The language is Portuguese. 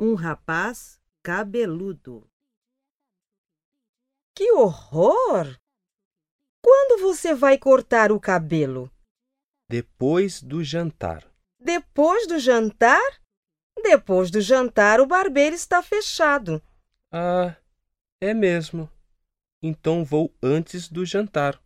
Um rapaz cabeludo. Que horror! Quando você vai cortar o cabelo? Depois do jantar. Depois do jantar? Depois do jantar, o barbeiro está fechado. Ah, é mesmo. Então vou antes do jantar.